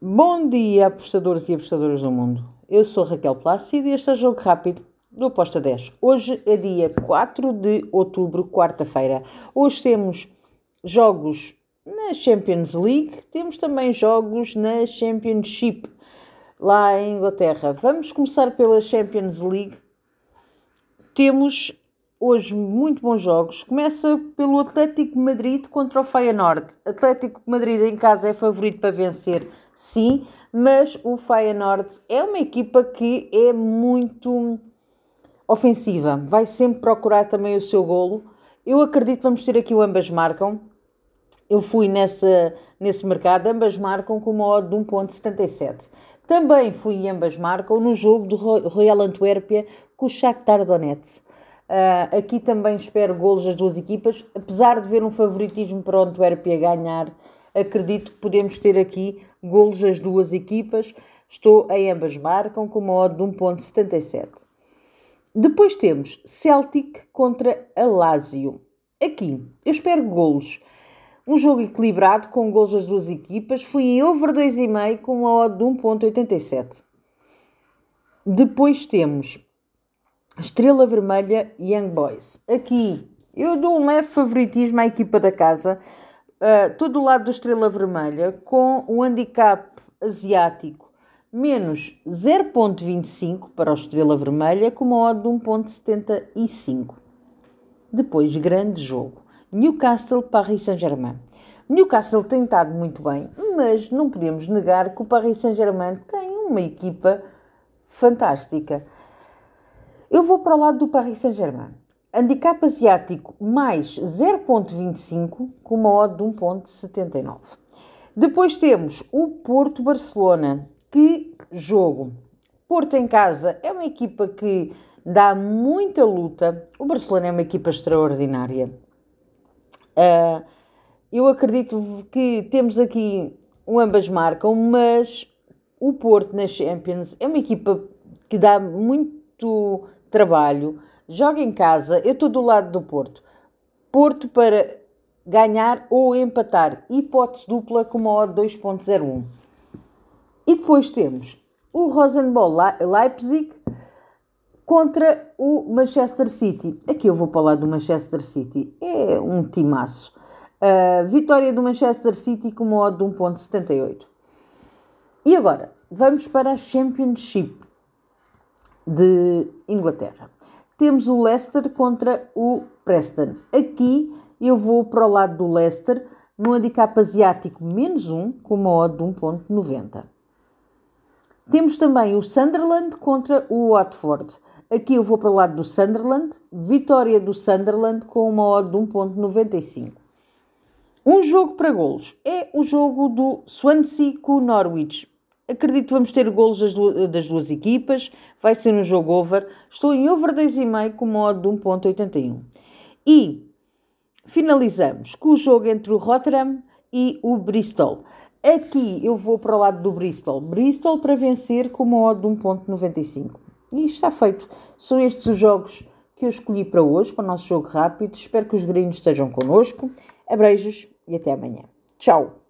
Bom dia, apostadores e apostadoras do mundo. Eu sou Raquel Plácido e este é o Jogo Rápido do Aposta 10. Hoje é dia 4 de outubro, quarta-feira. Hoje temos jogos na Champions League, temos também jogos na Championship, lá em Inglaterra. Vamos começar pela Champions League. Temos hoje muito bons jogos. Começa pelo Atlético Madrid contra o Feyenoord. Atlético Madrid em casa é favorito para vencer, sim, mas o Feyenoord é uma equipa que é muito ofensiva. Vai sempre procurar também o seu golo. Eu acredito que vamos ter aqui o ambas marcam. Eu fui nessa, nesse mercado, ambas marcam com uma odd de 1.77. Também fui ambas marcam no jogo do Royal Antuérpia com o Shakhtar Donetsk. Uh, aqui também espero golos das duas equipas. Apesar de ver um favoritismo para o Antuérpia ganhar, acredito que podemos ter aqui golos das duas equipas. Estou em ambas marcam com uma odd de 1.77. Depois temos Celtic contra a Lazio. Aqui, eu espero golos. Um jogo equilibrado com golos das duas equipas. Fui em over 2,5 com uma odd de 1.87. Depois temos Estrela Vermelha Young Boys. Aqui eu dou um leve favoritismo à equipa da casa, uh, todo o lado do Estrela Vermelha, com o handicap asiático menos 0.25 para o Estrela Vermelha, com uma odd de 1.75. Depois, grande jogo. Newcastle Paris Saint-Germain. Newcastle tem estado muito bem, mas não podemos negar que o Paris Saint-Germain tem uma equipa fantástica. Eu vou para o lado do Paris Saint-Germain. Handicap asiático mais 0.25 com uma odd de 1.79. Depois temos o Porto-Barcelona. Que jogo! Porto em casa é uma equipa que dá muita luta. O Barcelona é uma equipa extraordinária. Uh, eu acredito que temos aqui um ambas marcam, mas o Porto na Champions é uma equipa que dá muito trabalho, joga em casa, eu estou do lado do Porto. Porto para ganhar ou empatar, hipótese dupla com uma odd 2.01. E depois temos o Rosenball Leipzig contra o Manchester City. Aqui eu vou lado do Manchester City. É um timaço. Uh, vitória do Manchester City com uma odd de 1.78. E agora, vamos para a Championship de Inglaterra. Temos o Leicester contra o Preston. Aqui eu vou para o lado do Leicester no handicap asiático menos 1 com uma odd de 1.90. Temos também o Sunderland contra o Watford. Aqui eu vou para o lado do Sunderland. Vitória do Sunderland com uma odd de 1.95. Um jogo para golos é o jogo do Swansea com o Norwich. Acredito que vamos ter golos das duas, das duas equipas. Vai ser um jogo over. Estou em over 2,5 com modo de 1.81. E finalizamos com o jogo entre o Rotterdam e o Bristol. Aqui eu vou para o lado do Bristol. Bristol para vencer com uma odd de 1.95. E está feito. São estes os jogos que eu escolhi para hoje, para o nosso jogo rápido. Espero que os gringos estejam connosco. Abreijos e até amanhã. Tchau!